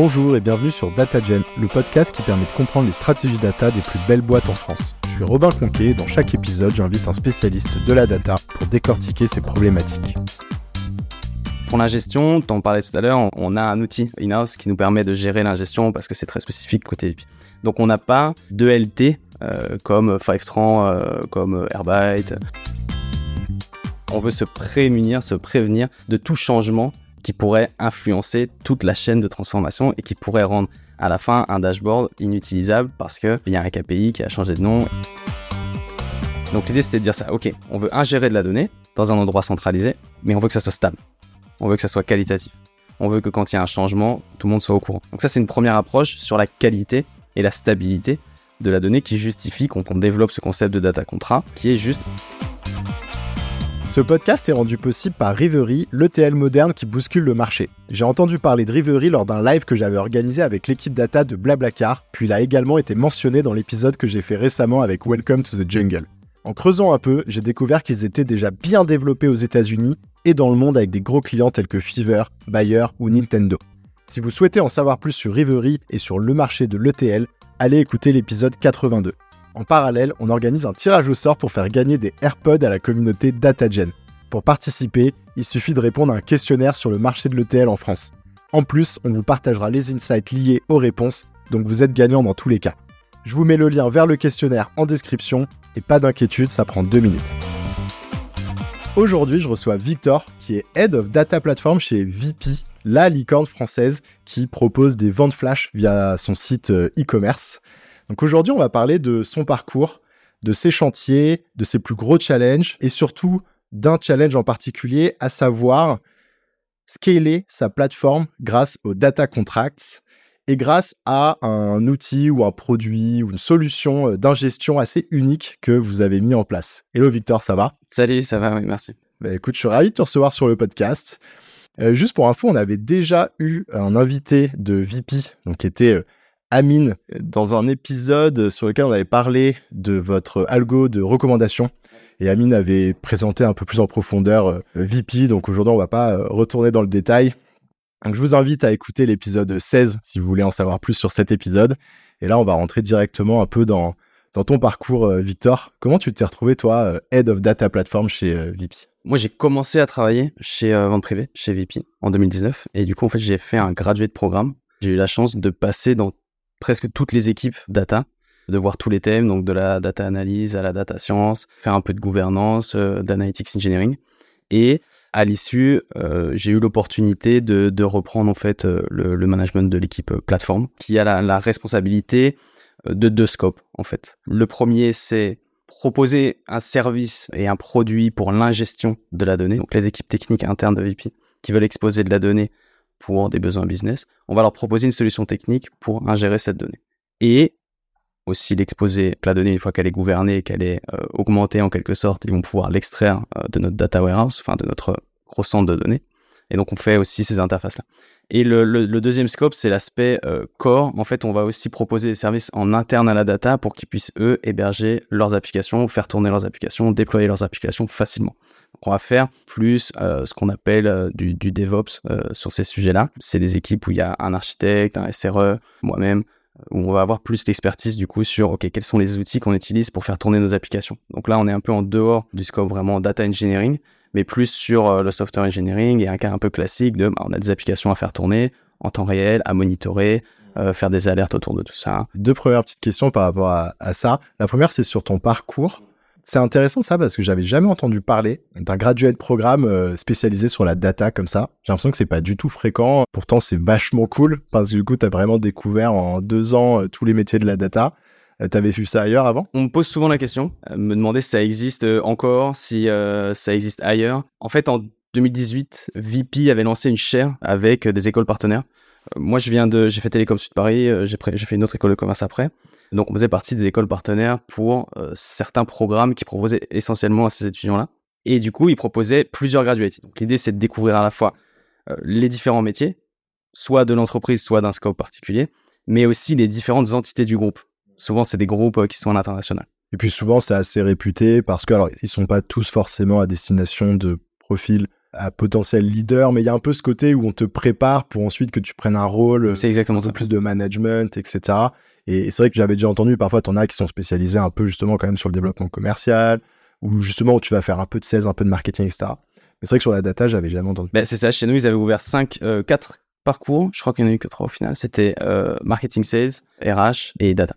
Bonjour et bienvenue sur DataGen, le podcast qui permet de comprendre les stratégies data des plus belles boîtes en France. Je suis Robin Conquet et dans chaque épisode, j'invite un spécialiste de la data pour décortiquer ces problématiques. Pour l'ingestion, tu en parlais tout à l'heure, on a un outil in-house qui nous permet de gérer l'ingestion parce que c'est très spécifique côté VIP. Donc on n'a pas de LT euh, comme Fivetran, euh, comme Airbyte. On veut se prémunir, se prévenir de tout changement qui pourrait influencer toute la chaîne de transformation et qui pourrait rendre à la fin un dashboard inutilisable parce qu'il y a un KPI qui a changé de nom. Donc l'idée c'était de dire ça, ok, on veut ingérer de la donnée dans un endroit centralisé, mais on veut que ça soit stable, on veut que ça soit qualitatif, on veut que quand il y a un changement, tout le monde soit au courant. Donc ça c'est une première approche sur la qualité et la stabilité de la donnée qui justifie qu'on développe ce concept de data contrat qui est juste ce podcast est rendu possible par Rivery, l'ETL moderne qui bouscule le marché. J'ai entendu parler de Rivery lors d'un live que j'avais organisé avec l'équipe data de Blablacar, puis il a également été mentionné dans l'épisode que j'ai fait récemment avec Welcome to the Jungle. En creusant un peu, j'ai découvert qu'ils étaient déjà bien développés aux États-Unis et dans le monde avec des gros clients tels que Fever, Bayer ou Nintendo. Si vous souhaitez en savoir plus sur Rivery et sur le marché de l'ETL, allez écouter l'épisode 82. En parallèle, on organise un tirage au sort pour faire gagner des AirPods à la communauté DataGen. Pour participer, il suffit de répondre à un questionnaire sur le marché de l'ETL en France. En plus, on vous partagera les insights liés aux réponses, donc vous êtes gagnant dans tous les cas. Je vous mets le lien vers le questionnaire en description, et pas d'inquiétude, ça prend deux minutes. Aujourd'hui, je reçois Victor, qui est Head of Data Platform chez VP, la licorne française qui propose des ventes flash via son site euh, e-commerce. Donc aujourd'hui, on va parler de son parcours, de ses chantiers, de ses plus gros challenges et surtout d'un challenge en particulier, à savoir scaler sa plateforme grâce aux data contracts et grâce à un outil ou un produit ou une solution euh, d'ingestion assez unique que vous avez mis en place. Hello Victor, ça va? Salut, ça va, oui, merci. Bah, écoute, je suis ravi de te recevoir sur le podcast. Euh, juste pour info, on avait déjà eu un invité de VP, donc qui était euh, Amine dans un épisode sur lequel on avait parlé de votre algo de recommandation. Et Amine avait présenté un peu plus en profondeur euh, VP, donc aujourd'hui on va pas euh, retourner dans le détail. Donc je vous invite à écouter l'épisode 16 si vous voulez en savoir plus sur cet épisode. Et là on va rentrer directement un peu dans, ton parcours, euh, Victor. Comment tu t'es retrouvé toi, Head of Data Platform chez VP Moi j'ai commencé à travailler chez Vente Privée, chez VP en 2019. Et du coup en fait j'ai fait un graduate programme. J'ai eu la chance de passer dans presque toutes les équipes data, de voir tous les thèmes, donc de la data analyse à la data science, faire un peu de gouvernance, euh, d'analytics engineering. Et à l'issue, euh, j'ai eu l'opportunité de, reprendre en fait euh, le, le, management de l'équipe plateforme, qui a la, la responsabilité de deux scopes en fait. Le premier, c'est proposer un service et un produit pour l'ingestion de la donnée. Donc les équipes techniques internes de VP qui veulent exposer de la donnée pour des besoins business, on va leur proposer une solution technique pour ingérer cette donnée. Et aussi l'exposer, la donnée, une fois qu'elle est gouvernée, qu'elle est euh, augmentée en quelque sorte, ils vont pouvoir l'extraire euh, de notre data warehouse, enfin de notre gros centre de données. Et donc on fait aussi ces interfaces-là. Et le, deuxième scope, c'est l'aspect euh, core. En fait, on va aussi proposer des services en interne à la data pour qu'ils puissent, eux, héberger leurs applications, faire tourner leurs applications, déployer leurs applications facilement. Donc, on va faire plus euh, ce qu'on appelle euh, du, DevOps sur ces sujets-là. C'est des équipes où il y a un architecte, un SRE, moi-même, où on va avoir plus d'expertise du coup sur ok quels sont les outils qu'on utilise pour faire tourner nos applications. Donc là, on est un peu en dehors du scope vraiment data engineering mais plus sur euh, le software engineering et un cas un peu classique de bah, on a des applications à faire tourner en temps réel, à monitorer, euh, faire des alertes autour de tout ça. Deux premières petites questions par rapport à, ça. La première, c'est sur ton parcours. C'est intéressant ça parce que j'avais jamais entendu parler d'un graduate programme euh, spécialisé sur la data comme ça. J'ai l'impression que c'est pas du tout fréquent. Pourtant, c'est vachement cool parce que du coup, tu as vraiment découvert en deux ans tous les métiers de la data. Euh, t'avais vu ça ailleurs avant? On me pose souvent la question, euh, me demander si ça existe euh, encore, si ça existe ailleurs. En fait, en 2018, VP avait lancé une chaire avec des écoles partenaires. Moi, je viens de, j'ai fait Télécom Sud Paris, j'ai fait une autre école de commerce après. Donc, on faisait partie des écoles partenaires pour certains programmes qui proposaient essentiellement à ces étudiants-là. Et du coup, ils proposaient plusieurs graduates. Donc, l'idée, c'est de découvrir à la fois les différents métiers, soit de l'entreprise, soit d'un scope particulier, mais aussi les différentes entités du groupe souvent, c'est des groupes euh, qui sont à l'international. Et puis souvent, c'est assez réputé parce que, alors, ils sont pas tous forcément à destination de profils à potentiel leader, mais il y a un peu ce côté où on te prépare pour ensuite que tu prennes un rôle, c'est exactement un ça. peu plus de management, etc. Et c'est vrai que j'avais déjà entendu, parfois, t'en as qui sont spécialisés un peu justement quand même sur le développement commercial, ou justement où tu vas faire un peu de sales, un peu de marketing, etc. Mais c'est vrai que sur la data, j'avais jamais entendu. Ben, c'est ça, chez nous, ils avaient ouvert 5, 4 parcours. Je crois qu'il n'y en a eu que 3 au final. C'était euh, marketing sales, RH et data.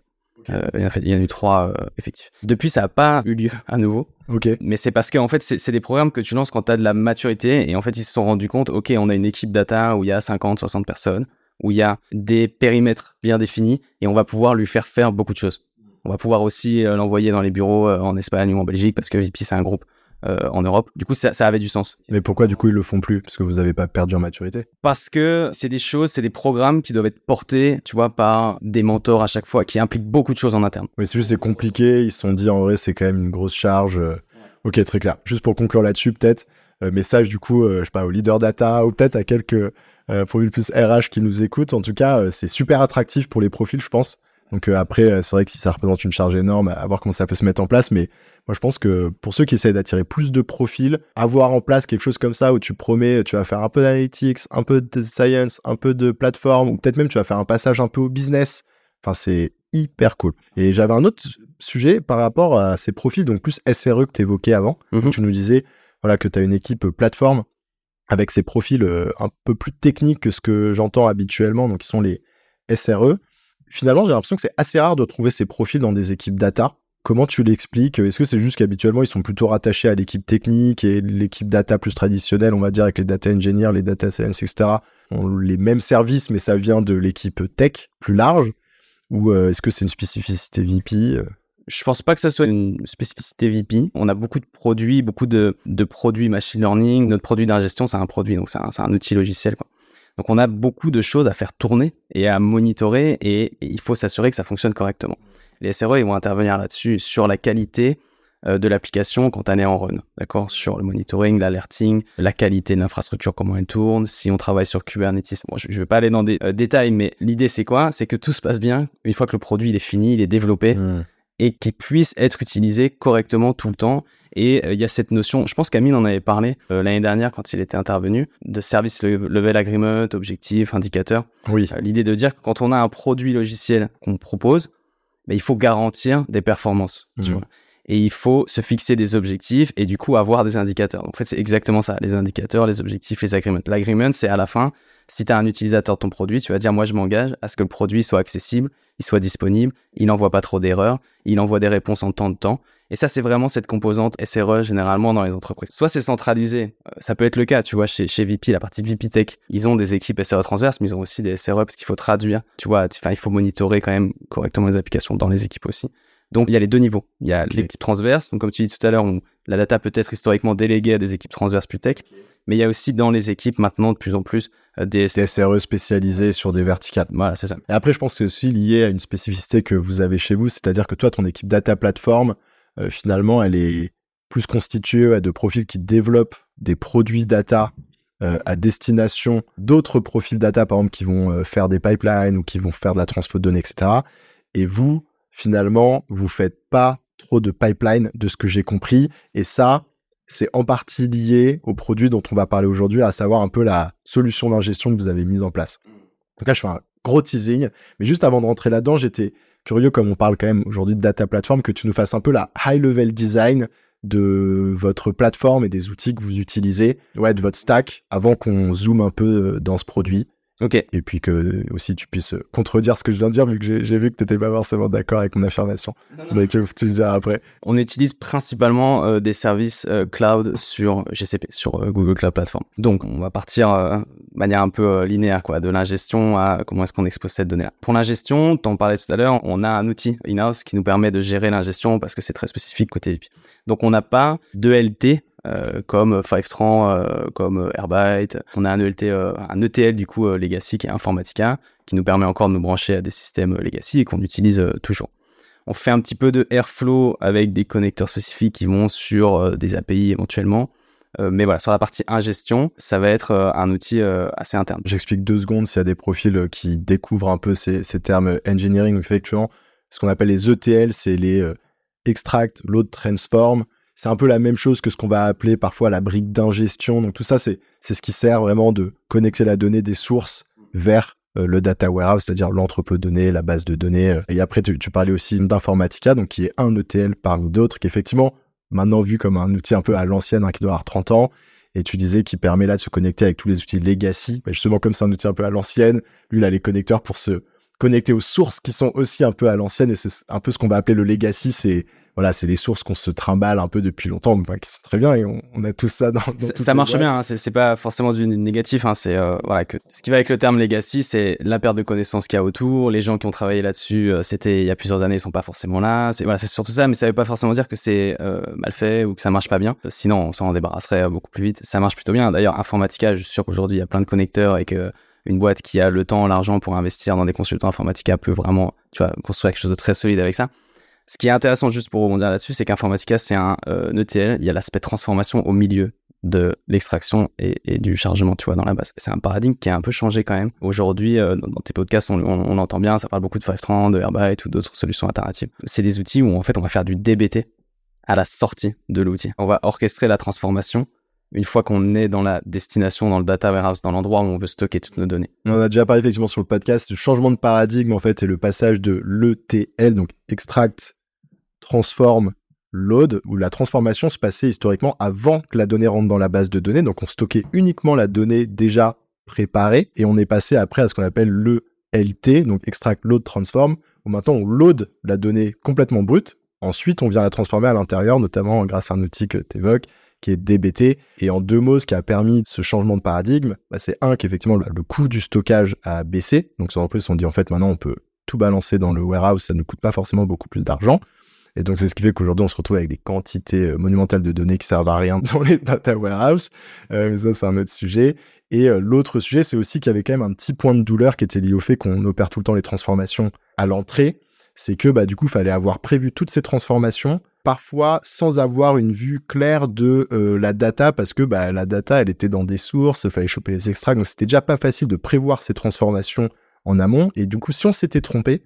Euh, en fait, il y en a eu 3 euh, effectifs. Depuis, ça n'a pas eu lieu à nouveau. Ok. Mais c'est parce qu'en fait, c'est c'est des programmes que tu lances quand tu as de la maturité. Et en fait, ils se sont rendus compte, OK, on a une équipe data où il y a 50, 60 personnes, où il y a des périmètres bien définis et on va pouvoir lui faire faire beaucoup de choses. On va pouvoir aussi euh, l'envoyer dans les bureaux euh, en Espagne ou en Belgique parce que VP, c'est un groupe euh, en Europe. Du coup, ça, ça avait du sens. Mais pourquoi du coup ils le font plus? Parce que vous n'avez pas perdu en maturité? Parce que c'est des choses, c'est des programmes qui doivent être portés, tu vois, par des mentors à chaque fois, qui impliquent beaucoup de choses en interne. Oui, c'est juste c'est compliqué. Ils se sont dit en vrai c'est quand même une grosse charge. euh. Ok, très clair. Juste pour conclure là-dessus, peut-être euh, message du coup, euh, je sais pas, au leader data ou peut-être à quelques euh, profils plus RH qui nous écoutent. En tout cas, c'est super attractif pour les profils, je pense. Donc euh, après, euh, c'est vrai que si ça représente une charge énorme, à voir comment ça peut se mettre en place. Mais moi, je pense que pour ceux qui essaient d'attirer plus de profils, avoir en place quelque chose comme ça où tu promets, tu vas faire un peu d'analytics, un peu de science, un peu de plateforme, ou peut-être même tu vas faire un passage un peu au business. Enfin, c'est hyper cool. Et j'avais un autre sujet par rapport à ces profils, donc plus SRE que tu évoquais avant. Mhm. Tu nous disais voilà, que tu as une équipe plateforme avec ces profils euh, un peu plus techniques que ce que j'entends habituellement, donc qui sont les SRE. Finalement, j'ai l'impression que c'est assez rare de trouver ces profils dans des équipes data. Comment tu l'expliques? Est-ce que c'est juste qu'habituellement, ils sont plutôt rattachés à l'équipe technique et l'équipe data plus traditionnelle, on va dire, avec les data engineers, les data science, etc., ont les mêmes services, mais ça vient de l'équipe tech plus large? Ou euh, est-ce que c'est une spécificité VP euh? Je pense pas que ça soit une spécificité VP. On a beaucoup de produits, beaucoup de, produits machine learning. Notre produit d'ingestion, c'est un produit, donc c'est un, un outil logiciel. Quoi. Donc on a beaucoup de choses à faire tourner et à monitorer et, il faut s'assurer que ça fonctionne correctement. Les SRE, ils vont intervenir là-dessus sur la qualité euh, de l'application quand elle est en run, d'accord? Sur le monitoring, l'alerting, la qualité de l'infrastructure, comment elle tourne, si on travaille sur Kubernetes. Bon, je ne vais pas aller dans des euh, détails, mais l'idée c'est quoi? C'est que tout se passe bien une fois que le produit il est fini, il est développé et qu'il puisse être utilisé correctement tout le temps. Et euh, il y a cette notion, je pense qu'Amine en avait parlé euh, l'année dernière quand il était intervenu, de service le- level agreement, objectif, indicateur. Oui. Euh, L'idée de dire que quand on a un produit logiciel qu'on propose, ben, il faut garantir des performances. tu Mhm. vois. Et il faut se fixer des objectifs et du coup avoir des indicateurs. Donc, en fait, c'est exactement ça, les indicateurs, les objectifs, les agreements. L'agreement, c'est à la fin, si tu as un utilisateur de ton produit, tu vas dire, moi, je m'engage à ce que le produit soit accessible, il soit disponible, il n'envoie pas trop d'erreurs, il envoie des réponses en temps de temps. Et ça, c'est vraiment cette composante SRE généralement dans les entreprises. Soit c'est centralisé, euh, ça peut être le cas, tu vois, chez, chez VP, la partie VP Tech, ils ont des équipes SRE transverses, mais ils ont aussi des SRE parce qu'il faut traduire, tu vois, enfin, il faut monitorer quand même correctement les applications dans les équipes aussi. Donc, il y a les deux niveaux. Il y a Ok. l'équipe transverse, donc comme tu dis tout à l'heure, la data peut être historiquement déléguée à des équipes transverses plus tech, mais il y a aussi dans les équipes maintenant de plus en plus euh, des... Des SRE spécialisés sur des verticales. Voilà, c'est ça. Et après, je pense que c'est aussi lié à une spécificité que vous avez chez vous, c'est-à-dire que toi, ton équipe data platform, euh, finalement, elle est plus constituée à de profils qui développent des produits data euh, à destination d'autres profils data, par exemple, qui vont euh, faire des pipelines ou qui vont faire de la transfo de données, etc. Et vous, finalement, vous faites pas trop de pipeline de ce que j'ai compris. Et ça, c'est en partie lié au produit dont on va parler aujourd'hui, à savoir un peu la solution d'ingestion que vous avez mise en place. Donc là, je fais un gros teasing. Mais juste avant de rentrer là-dedans, j'étais curieux, comme on parle quand même aujourd'hui de data platform, que tu nous fasses un peu la high-level design de votre plateforme et des outils que vous utilisez, ouais, de votre stack, avant qu'on zoome un peu euh, dans ce produit. Ok. Et puis que euh, aussi tu puisses euh, contredire ce que je viens de dire, vu que j'ai vu que tu n'étais pas forcément d'accord avec mon affirmation. Mais tu, tu le diras après. On utilise principalement euh, des services euh, cloud sur GCP, sur euh, Google Cloud Platform. Donc, on va partir euh, de manière un peu euh, linéaire, quoi, de l'ingestion à comment est-ce qu'on expose cette donnée-là. Pour l'ingestion, t'en parlais tout à l'heure, on a un outil in-house qui nous permet de gérer l'ingestion parce que c'est très spécifique côté VIP. Donc, on n'a pas de LT euh, comme Fivetran, euh, comme euh, Airbyte. On a un ETL du coup legacy qui est Informatica, qui nous permet encore de nous brancher à des systèmes legacy et qu'on utilise toujours. On fait un petit peu de Airflow avec des connecteurs spécifiques qui vont sur des API éventuellement. Mais voilà, sur la partie ingestion, ça va être un outil assez interne. J'explique deux secondes s'il y a des profils qui découvrent un peu ces, termes engineering. Effectivement, ce qu'on appelle les ETL, c'est les extract, load, transform. C'est un peu la même chose que ce qu'on va appeler parfois la brique d'ingestion. Donc tout ça, c'est ce qui sert vraiment de connecter la donnée des sources vers euh, le data warehouse, c'est-à-dire l'entrepôt de données, la base de données. Euh. Et après, tu, parlais aussi d'Informatica, donc qui est un ETL parmi d'autres, qui effectivement maintenant vu comme un outil un peu à l'ancienne, hein, qui doit avoir 30 ans. Et tu disais qu'il permet là de se connecter avec tous les outils legacy. Bah, justement, comme c'est un outil un peu à l'ancienne, lui, il a les connecteurs pour se connecter aux sources qui sont aussi un peu à l'ancienne. Et c'est un peu ce qu'on va appeler le legacy, c'est voilà, c'est les sources qu'on se trimballe un peu depuis longtemps, enfin, qui très bien et on, a tout ça dans. dans ça, marche bien, hein, c'est pas forcément du négatif. Hein, c'est euh, voilà que ce qui va avec le terme legacy, c'est la perte de connaissances qu'il y a autour. Les gens qui ont travaillé là-dessus, euh, c'était il y a plusieurs années, ils sont pas forcément là. C'est voilà, c'est surtout ça, mais ça veut pas forcément dire que c'est euh, mal fait ou que ça marche pas bien. Sinon, on s'en débarrasserait beaucoup plus vite. Ça marche plutôt bien. D'ailleurs, Informatica, je suis sûr qu'aujourd'hui il y a plein de connecteurs et que une boîte qui a le temps, l'argent pour investir dans des consultants Informatica peut vraiment, tu vois, construire quelque chose de très solide avec ça. Ce qui est intéressant, juste pour rebondir là-dessus, c'est qu'Informatica, c'est un euh, ETL. Il y a l'aspect transformation au milieu de l'extraction et, du chargement, tu vois, dans la base. C'est un paradigme qui a un peu changé quand même. Aujourd'hui, euh, dans, tes podcasts, on, entend bien, ça parle beaucoup de 530, de Airbyte ou d'autres solutions alternatives. C'est des outils où, en fait, on va faire du DBT à la sortie de l'outil. On va orchestrer la transformation une fois qu'on est dans la destination, dans le data warehouse, dans l'endroit où on veut stocker toutes nos données. On a déjà parlé effectivement sur le podcast du changement de paradigme en fait et le passage de l'ETL, donc extract, transform, load, où la transformation se passait historiquement avant que la donnée rentre dans la base de données. Donc on stockait uniquement la donnée déjà préparée et on est passé après à ce qu'on appelle le LT, donc extract, load, transform, où maintenant on load la donnée complètement brute. Ensuite, on vient la transformer à l'intérieur, notamment grâce à un outil que tu évoques, qui est DBT. Et en deux mots, ce qui a permis ce changement de paradigme, bah, c'est un qu'effectivement le coût du stockage a baissé. Donc en plus, on dit en fait maintenant on peut tout balancer dans le warehouse, ça ne coûte pas forcément beaucoup plus d'argent. Et donc c'est ce qui fait qu'aujourd'hui on se retrouve avec des quantités euh, monumentales de données qui servent à rien dans les data warehouse. Euh, mais ça c'est un autre sujet. Et euh, l'autre sujet, c'est aussi qu'il y avait quand même un petit point de douleur qui était lié au fait qu'on opère tout le temps les transformations à l'entrée. C'est que bah, du coup, il fallait avoir prévu toutes ces transformations parfois sans avoir une vue claire de euh, la data parce que bah, la data elle était dans des sources, fallait choper les extracts, donc c'était déjà pas facile de prévoir ces transformations en amont. Et du coup, si on s'était trompé,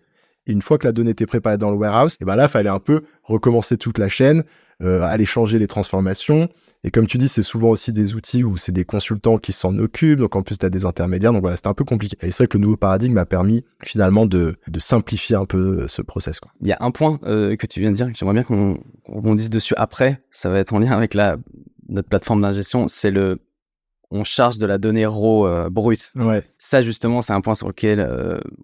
une fois que la donnée était préparée dans le warehouse, et ben là, il fallait un peu recommencer toute la chaîne, euh, aller changer les transformations, et comme tu dis, c'est souvent aussi des outils où c'est des consultants qui s'en occupent, donc en plus, tu as des intermédiaires, donc voilà, c'était un peu compliqué. Et c'est vrai que le nouveau paradigme a permis finalement de, simplifier un peu euh, ce process. Quoi. Il y a un point euh, que tu viens de dire, que j'aimerais bien qu'on rebondisse dessus après, ça va être en lien avec la, notre plateforme d'ingestion, c'est le on charge de la donnée raw euh, brute. Ouais. Ça justement, c'est un point sur lequel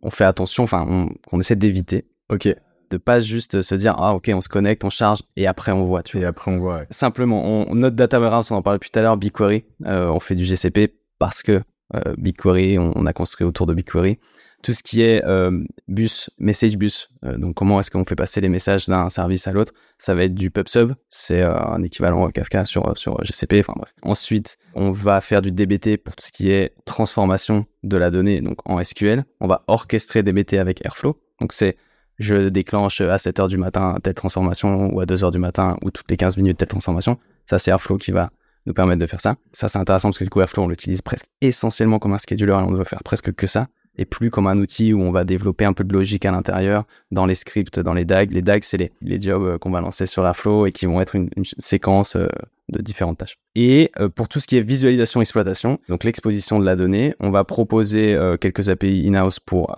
on fait attention, enfin, on, on essaie d'éviter. Ok de pas juste se dire ah ok on se connecte on charge et après on voit tu et après on voit simplement on, notre data warehouse on en parlait plus tout à l'heure BigQuery euh, on fait du GCP parce que euh, BigQuery on, a construit autour de BigQuery. Tout ce qui est euh, bus message bus donc comment est-ce qu'on fait passer les messages d'un service à l'autre ça va être du PubSub c'est un équivalent Kafka sur sur GCP enfin bref. Ensuite on va faire du DBT pour tout ce qui est transformation de la donnée donc en SQL on va orchestrer DBT avec Airflow. Donc c'est je déclenche à 7h du matin telle transformation ou à 2h du matin ou toutes les 15 minutes telle transformation. Ça, c'est Airflow qui va nous permettre de faire ça. Ça, c'est intéressant parce que du coup, Airflow, on l'utilise presque essentiellement comme un scheduler et on ne veut faire presque que ça et plus comme un outil où on va développer un peu de logique à l'intérieur dans les scripts, dans les DAG. Les DAG, c'est les, jobs euh, qu'on va lancer sur Airflow et qui vont être une, séquence euh, de différentes tâches. Et euh, pour tout ce qui est visualisation exploitation, donc l'exposition de la donnée, on va proposer quelques API in-house pour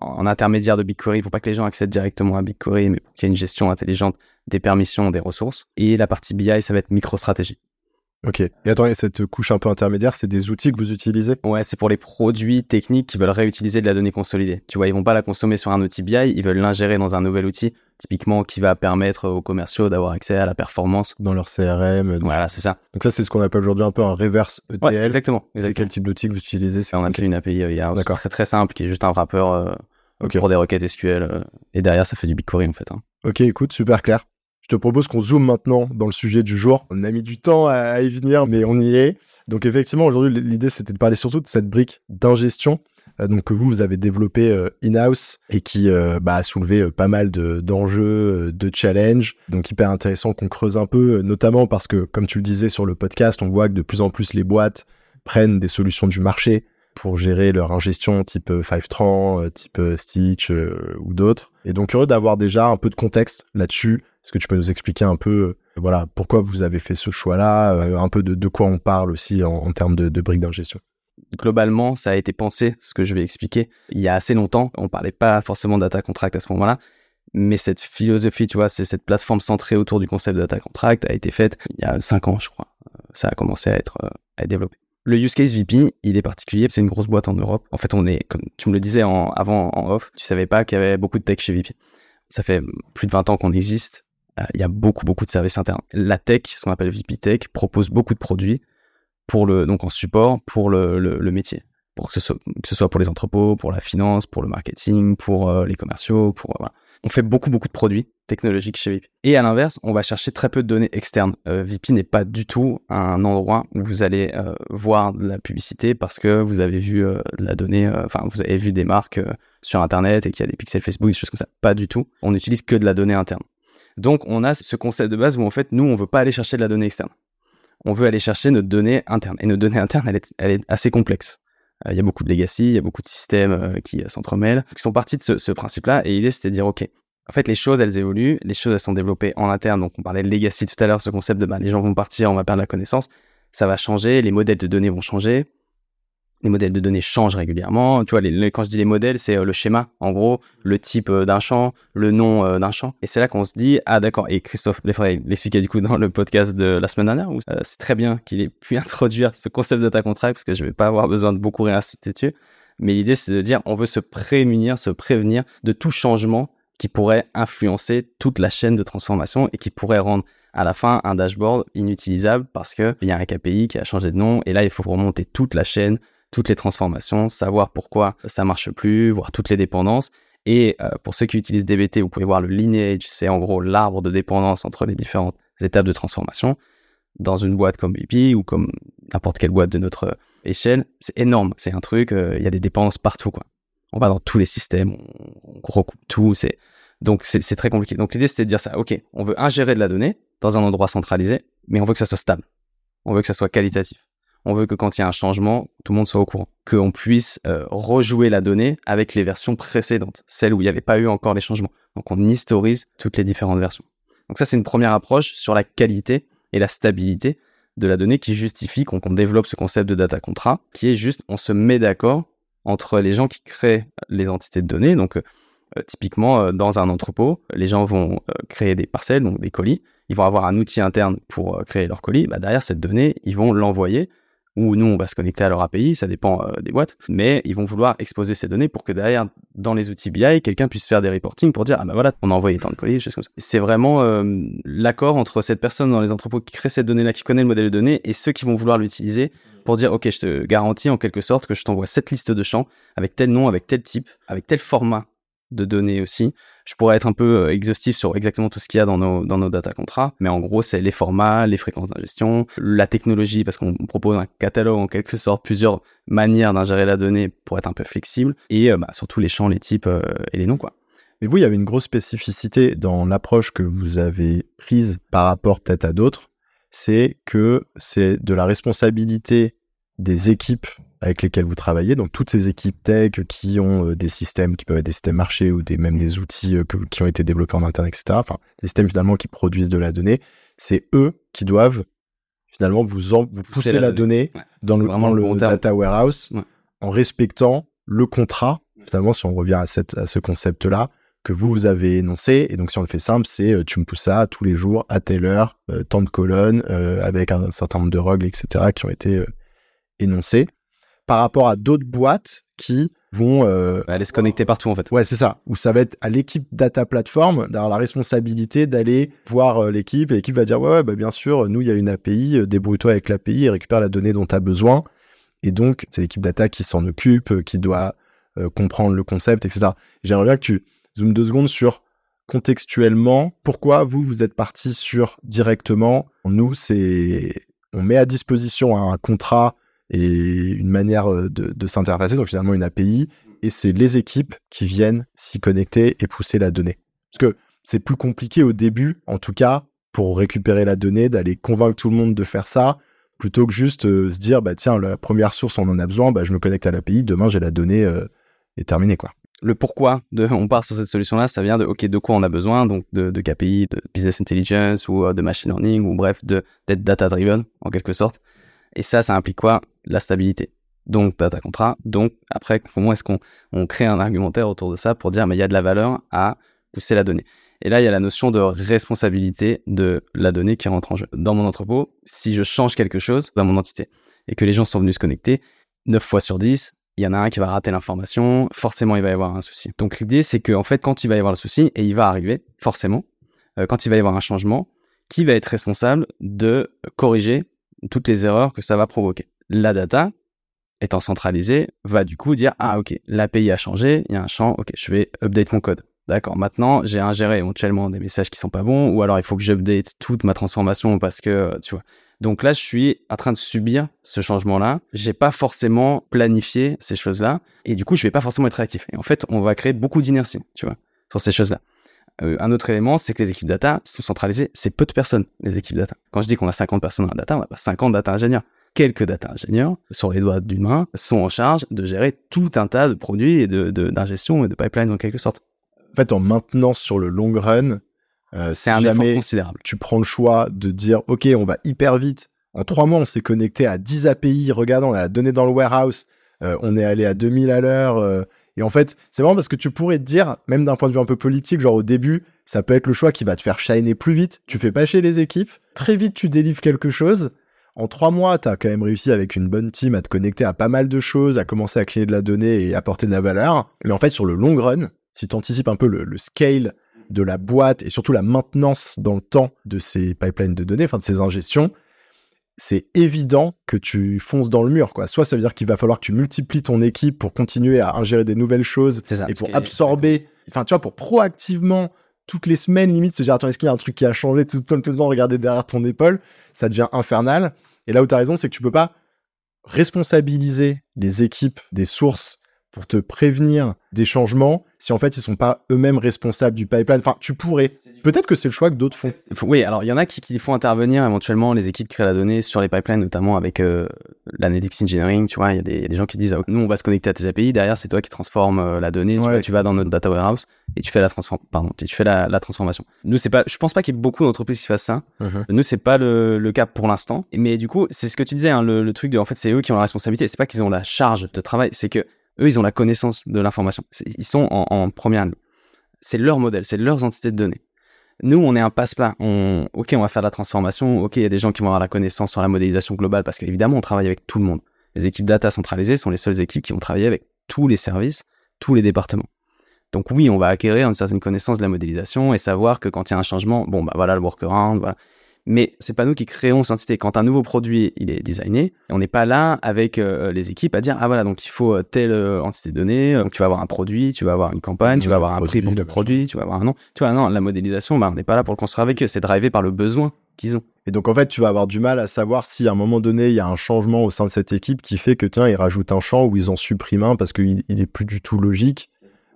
en intermédiaire de BigQuery pour pas que les gens accèdent directement à BigQuery, mais pour qu'il y ait une gestion intelligente des permissions, des ressources. Et la partie BI, ça va être MicroStratégie. Ok. Et attends, cette couche un peu intermédiaire, c'est des outils que vous utilisez? Ouais, c'est pour les produits techniques qui veulent réutiliser de la donnée consolidée. Tu vois, ils vont pas la consommer sur un outil BI, ils veulent l'ingérer dans un nouvel outil, typiquement qui va permettre aux commerciaux d'avoir accès à la performance. Dans leur CRM. Voilà, c'est ça. Donc ça, c'est ce qu'on appelle aujourd'hui un peu un reverse ETL. exactement. C'est quel type d'outil que vous utilisez On appelle une API. D'accord. Très très simple, qui est juste un wrapper euh, pour des requêtes SQL. Euh, et derrière, ça fait du BigQuery en fait. Hein. Ok, écoute, super clair. Je te propose qu'on zoome maintenant dans le sujet du jour. On a mis du temps à y venir, mais on y est. Donc effectivement, aujourd'hui, l'idée, c'était de parler surtout de cette brique d'ingestion euh, donc que vous, vous avez développé euh, in-house et qui bah, a soulevé pas mal d'enjeux, de, challenges. Donc hyper intéressant qu'on creuse un peu, notamment parce que, comme tu le disais sur le podcast, on voit que de plus en plus les boîtes prennent des solutions du marché pour gérer leur ingestion type euh, Fivetran, euh, type euh, Stitch ou d'autres. Et donc heureux d'avoir déjà un peu de contexte là-dessus. Est-ce que tu peux nous expliquer un peu voilà, pourquoi vous avez fait ce choix-là, un peu de, de, quoi on parle aussi en, termes de, de briques d'ingestion? Globalement, ça a été pensé, ce que je vais expliquer, il y a assez longtemps. On parlait pas forcément data contract à ce moment-là, mais cette philosophie, tu vois, c'est cette plateforme centrée autour du concept de data contract a été faite il y a cinq ans, je crois. Ça a commencé à être, à être développé. Le use case VP, il est particulier. C'est une grosse boîte en Europe. En fait, on est, comme tu me le disais en, avant en off, tu savais pas qu'il y avait beaucoup de tech chez VP. Ça fait plus de 20 ans qu'on existe. Euh, il y a beaucoup, beaucoup de services internes. La tech, ce qu'on appelle VP Tech, propose beaucoup de produits pour le, donc en support pour le, le, métier. Pour que ce, soit, que ce soit pour les entrepôts, pour la finance, pour le marketing, pour euh, les commerciaux, pour, voilà on fait beaucoup, beaucoup de produits technologiques chez VIP. Et à l'inverse, on va chercher très peu de données externes. Euh, VIP n'est pas du tout un endroit où vous allez euh, voir de la publicité parce que vous avez vu la donnée, enfin, vous avez vu des marques sur Internet et qu'il y a des pixels Facebook, des choses comme ça. Pas du tout. On n'utilise que de la donnée interne. Donc, on a ce concept de base où en fait, nous, on veut pas aller chercher de la donnée externe. On veut aller chercher notre donnée interne. Et notre donnée interne, elle est, assez complexe. Il y a beaucoup de legacy, il y a beaucoup de systèmes euh, qui euh, s'entremêlent, qui sont partis de ce, principe-là. Et l'idée, c'était de dire, OK, en fait, les choses, elles évoluent, les choses, elles sont développées en interne. Donc, on parlait de legacy tout à l'heure, ce concept de bah, les gens vont partir, on va perdre la connaissance. Ça va changer, les modèles de données vont changer les modèles de données changent régulièrement. Tu vois, les, quand je dis les modèles, c'est euh, le schéma, en gros, le type euh, d'un champ, le nom euh, d'un champ. Et c'est là qu'on se dit, ah d'accord, et Christophe Lefray l'expliquait du coup dans le podcast de la semaine dernière, où c'est très bien qu'il ait pu introduire ce concept data contract, parce que je vais pas avoir besoin de beaucoup réinsister dessus. Mais l'idée, c'est de dire, on veut se prémunir, se prévenir de tout changement qui pourrait influencer toute la chaîne de transformation et qui pourrait rendre à la fin un dashboard inutilisable parce qu'il y a un KPI qui a changé de nom et là il faut remonter toute la chaîne toutes les transformations, savoir pourquoi ça marche plus, voir toutes les dépendances. Et euh, pour ceux qui utilisent DBT, vous pouvez voir le lineage, c'est en gros l'arbre de dépendance entre les différentes étapes de transformation. Dans une boîte comme BP ou comme n'importe quelle boîte de notre échelle, c'est énorme. C'est un truc, euh, il y a des dépendances partout. Quoi. On va dans tous les systèmes, on, recoupe tout. C'est donc c'est très compliqué. Donc l'idée c'était de dire ça. Ok, on veut ingérer de la donnée dans un endroit centralisé, mais on veut que ça soit stable. On veut que ça soit qualitatif on veut que quand il y a un changement, tout le monde soit au courant. Qu'on puisse euh, rejouer la donnée avec les versions précédentes, celles où il n'y avait pas eu encore les changements. Donc on historise toutes les différentes versions. Donc ça, c'est une première approche sur la qualité et la stabilité de la donnée qui justifie qu'on développe ce concept de data contrat, qui est juste, on se met d'accord entre les gens qui créent les entités de données. Donc euh, typiquement, euh, dans un entrepôt, les gens vont créer des parcelles, donc des colis. Ils vont avoir un outil interne pour créer leur colis. Bah, derrière cette donnée, ils vont l'envoyer ou nous, on va se connecter à leur API, ça dépend euh, des boîtes, mais ils vont vouloir exposer ces données pour que derrière, dans les outils BI, quelqu'un puisse faire des reporting pour dire, ah ben voilà, on a envoyé tant de colis, choses comme ça. C'est vraiment euh, l'accord entre cette personne dans les entrepôts qui crée cette donnée-là, qui connaît le modèle de données, et ceux qui vont vouloir l'utiliser pour dire, OK, je te garantis en quelque sorte que je t'envoie cette liste de champs avec tel nom, avec tel type, avec tel format de données aussi. Je pourrais être un peu euh, exhaustif sur exactement tout ce qu'il y a dans nos, dans nos data contrats, mais en gros, c'est les formats, les fréquences d'ingestion, la technologie, parce qu'on propose un catalogue en quelque sorte, plusieurs manières d'ingérer la donnée pour être un peu flexible, et euh, bah, surtout les champs, les types euh, et les noms, quoi. Mais vous, il y avait une grosse spécificité dans l'approche que vous avez prise par rapport peut-être à d'autres, c'est que c'est de la responsabilité des équipes avec lesquelles vous travaillez, donc toutes ces équipes tech qui ont euh, des systèmes qui peuvent être des systèmes marchés ou des, même des outils euh, qui ont été développés en interne, etc. Enfin, des systèmes finalement qui produisent de la donnée, c'est eux qui doivent finalement vous, vous pousser la, donnée, dans le, le data warehouse en respectant le contrat. Finalement, si on revient à, cette, à ce concept-là, que vous, vous avez énoncé. Et donc, si on le fait simple, c'est euh, tu me pousses ça tous les jours, à telle heure, tant de colonnes, avec un, certain nombre de règles, etc., qui ont été énoncés par rapport à d'autres boîtes qui vont euh, aller se connecter partout en fait. Ouais, c'est ça. Où ça va être à l'équipe data platform d'avoir la responsabilité d'aller voir euh, l'équipe et l'équipe va dire ouais, ouais bah, bien sûr, nous il y a une API, euh, débrouille-toi avec l'API et récupère la donnée dont tu as besoin. Et donc c'est l'équipe data qui s'en occupe, qui doit comprendre le concept, etc. J'aimerais bien que tu zoomes deux secondes sur contextuellement pourquoi vous vous êtes parti sur directement. Nous c'est on met à disposition un contrat et une manière euh, de, s'interfacer, donc finalement une API, et c'est les équipes qui viennent s'y connecter et pousser la donnée. Parce que c'est plus compliqué au début, en tout cas, pour récupérer la donnée, d'aller convaincre tout le monde de faire ça, plutôt que juste euh, se dire, bah tiens, la première source, on en a besoin, bah, je me connecte à l'API, demain j'ai la donnée euh, et terminé quoi. le pourquoi de, on part sur cette solution-là, ça vient de, OK, de quoi on a besoin, donc de, de KPI, de business intelligence ou euh, de machine learning ou bref, de, d'être data driven en quelque sorte. Et ça, ça implique quoi? La stabilité. Donc, data contrat. Donc, après, comment est-ce qu'on on crée un argumentaire autour de ça pour dire, mais il y a de la valeur à pousser la donnée. Et là, il y a la notion de responsabilité de la donnée qui rentre en jeu. Dans mon entrepôt, si je change quelque chose dans mon entité et que les gens sont venus se connecter, 9 fois sur 10, il y en a un qui va rater l'information, forcément il va y avoir un souci. Donc l'idée c'est qu'en en fait quand il va y avoir le souci, et il va arriver forcément, euh, quand il va y avoir un changement, qui va être responsable de corriger toutes les erreurs que ça va provoquer. La data, étant centralisée, va du coup dire ah ok l'API a changé, il y a un champ, ok je vais update mon code. D'accord, maintenant j'ai ingéré éventuellement des messages qui sont pas bons, ou alors il faut que j'update toute ma transformation parce que tu vois donc là, je suis en train de subir ce changement-là. J'ai pas forcément planifié ces choses-là. Et du coup, je vais pas forcément être réactif. Et en fait, on va créer beaucoup d'inertie, tu vois, sur ces choses-là. Euh, un autre élément, c'est que les équipes data sont centralisées. C'est peu de personnes, les équipes data. Quand je dis qu'on a 50 personnes dans la data, on n'a pas 50 data ingénieurs. Quelques data ingénieurs, sur les doigts d'une main, sont en charge de gérer tout un tas de produits et de, d'ingestion et de pipeline en quelque sorte. En fait, en maintenance sur le long run, euh, c'est un effort considérable. Tu prends le choix de dire, OK, on va hyper vite. En trois mois, on s'est connecté à 10 API. Regarde, on a la donnée dans le warehouse. Euh, on est allé à 2000 à l'heure. Euh. et en fait, c'est vraiment parce que tu pourrais te dire, même d'un point de vue un peu politique, genre au début, ça peut être le choix qui va te faire shiner plus vite. Tu fais pas chez les équipes. Très vite, tu délivres quelque chose. En trois mois, tu as quand même réussi avec une bonne team à te connecter à pas mal de choses, à commencer à créer de la donnée et apporter de la valeur. Mais en fait, sur le long run, si tu anticipes un peu le scale de la boîte et surtout la maintenance dans le temps de ces pipelines de données, enfin de ces ingestions, c'est évident que tu fonces dans le mur. Quoi. Soit ça veut dire qu'il va falloir que tu multiplies ton équipe pour continuer à ingérer des nouvelles choses et pour absorber, enfin tu vois, pour proactivement toutes les semaines limite se dire attends est-ce qu'il y a un truc qui a changé tout, tout, tout le temps regarder derrière ton épaule, ça devient infernal. Et là où tu as raison, c'est que tu peux pas responsabiliser les équipes des sources pour te prévenir des changements si en fait ils sont pas eux-mêmes responsables du pipeline. Enfin, tu pourrais. Peut-être que c'est le choix que d'autres font. Oui, alors il y en a qui, font intervenir éventuellement les équipes qui créent la donnée sur les pipelines, notamment avec euh, l'analytics engineering. Tu vois, il y, a des gens qui disent nous on va se connecter à tes API, derrière c'est toi qui transformes euh, la donnée. Tu, vas dans notre data warehouse et tu fais la transform pardon, tu fais la, transformation. Nous c'est pas, je pense pas qu'il y ait beaucoup d'entreprises qui fassent ça. Uh-huh. Nous c'est pas le, cas pour l'instant. Mais du coup c'est ce que tu disais, hein, le, truc de en fait c'est eux qui ont la responsabilité. C'est pas qu'ils ont la charge de travail, c'est que eux, ils ont la connaissance de l'information. Ils sont en, première ligne. C'est leur modèle, c'est leurs entités de données. Nous, on est un passe-plat. Ok, on va faire la transformation. Ok, il y a des gens qui vont avoir la connaissance sur la modélisation globale parce qu'évidemment, on travaille avec tout le monde. Les équipes data centralisées sont les seules équipes qui vont travailler avec tous les services, tous les départements. Donc oui, on va acquérir une certaine connaissance de la modélisation et savoir que quand il y a un changement, bon, bah voilà le workaround, voilà mais c'est pas nous qui créons cette entité. Quand un nouveau produit il est designé, on n'est pas là avec euh, les équipes à dire ah voilà donc il faut euh, telle euh, entité donc tu vas avoir un produit, tu vas avoir une campagne, tu vas avoir un prix pour le produit, tu vas avoir un nom. Tu vois non, la modélisation, bah, on n'est pas là pour le construire avec eux, c'est drivé par le besoin qu'ils ont. Et donc en fait, tu vas avoir du mal à savoir si à un moment donné il y a un changement au sein de cette équipe qui fait que tiens ils rajoutent un champ ou ils en suppriment un parce qu'il il est plus du tout logique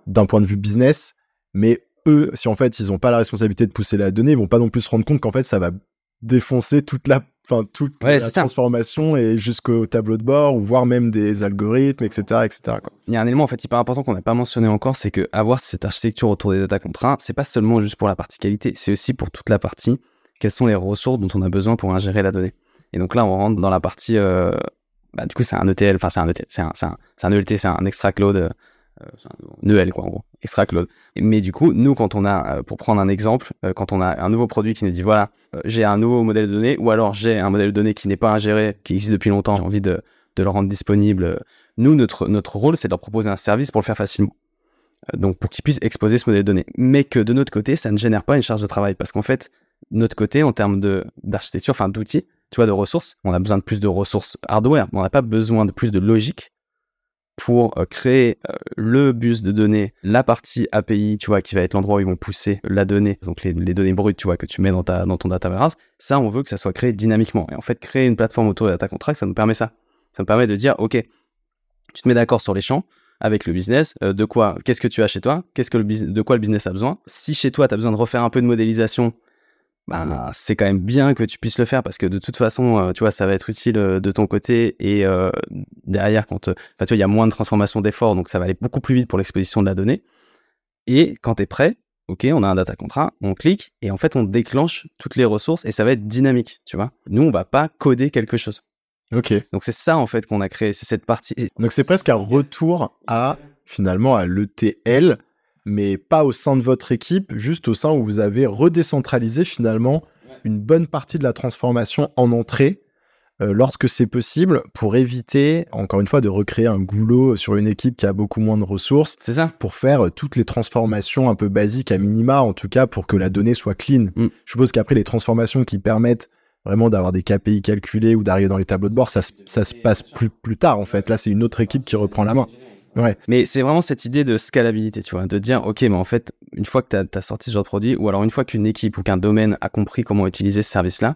d'un point de vue business, mais eux, si en fait ils n'ont pas la responsabilité de pousser la donnée, ils vont pas non plus se rendre compte qu'en fait ça va défoncer toute la enfin toute la transformation et jusqu'au tableau de bord ou voire même des algorithmes etc etc il y a un élément en fait hyper important qu'on n'a pas mentionné encore c'est que avoir cette architecture autour des data contraints c'est pas seulement juste pour la partie qualité c'est aussi pour toute la partie quelles sont les ressources dont on a besoin pour ingérer la donnée. Et donc là on rentre dans la partie euh, bah, du coup c'est un ETL enfin c'est un ETL c'est un, un, un, ELT c'est un extract load euh, un EL quoi en gros extract load mais du coup nous quand on a euh, pour prendre un exemple quand on a un nouveau produit qui nous dit voilà euh, j'ai un nouveau modèle de données, ou alors j'ai un modèle de données qui n'est pas ingéré, qui existe depuis longtemps, j'ai envie de, de, le rendre disponible. Nous, notre, notre rôle, c'est de leur proposer un service pour le faire facilement. Euh, donc, pour qu'ils puissent exposer ce modèle de données. Mais que de notre côté, ça ne génère pas une charge de travail. Parce qu'en fait, notre côté, en termes d'architecture, enfin d'outils, tu vois, de ressources, on a besoin de plus de ressources hardware, on n'a pas besoin de plus de logique pour euh, créer euh, le bus de données, la partie API, tu vois, qui va être l'endroit où ils vont pousser la donnée, donc les, données brutes, tu vois, que tu mets dans, ta, dans ton data warehouse, ça, on veut que ça soit créé dynamiquement. Et en fait, créer une plateforme autour de data contract, ça nous permet ça. Ça nous permet de dire, OK, tu te mets d'accord sur les champs avec le business, euh, de quoi, qu'est-ce que tu as chez toi, qu'est-ce que le de quoi le business a besoin. Si chez toi, tu as besoin de refaire un peu de modélisation, ben, c'est quand même bien que tu puisses le faire parce que de toute façon, euh, tu vois, ça va être utile euh, de ton côté et euh, derrière, quand, enfin, tu vois, il y a moins de transformation d'efforts, donc ça va aller beaucoup plus vite pour l'exposition de la donnée. Et quand tu es prêt, ok, on a un data contrat, on clique et en fait, on déclenche toutes les ressources et ça va être dynamique, tu vois. Nous, on va pas coder quelque chose. Ok. Donc c'est ça en fait qu'on a créé, c'est cette partie. Donc c'est presque un retour à finalement à l'ETL mais pas au sein de votre équipe, juste au sein où vous avez redécentralisé finalement une bonne partie de la transformation en entrée euh, lorsque c'est possible pour éviter, encore une fois, de recréer un goulot sur une équipe qui a beaucoup moins de ressources. C'est ça. Pour faire euh, toutes les transformations un peu basiques à minima, en tout cas pour que la donnée soit clean. Mm. Je suppose qu'après les transformations qui permettent vraiment d'avoir des KPI calculés ou d'arriver dans les tableaux de bord, ça, se- ça se passe plus, plus tard en fait. Là, c'est une autre équipe qui reprend la main. Ouais. Mais c'est vraiment cette idée de scalabilité, tu vois, de dire, ok, mais en fait, une fois que tu as, sorti ce genre de produit, ou alors une fois qu'une équipe ou qu'un domaine a compris comment utiliser ce service-là,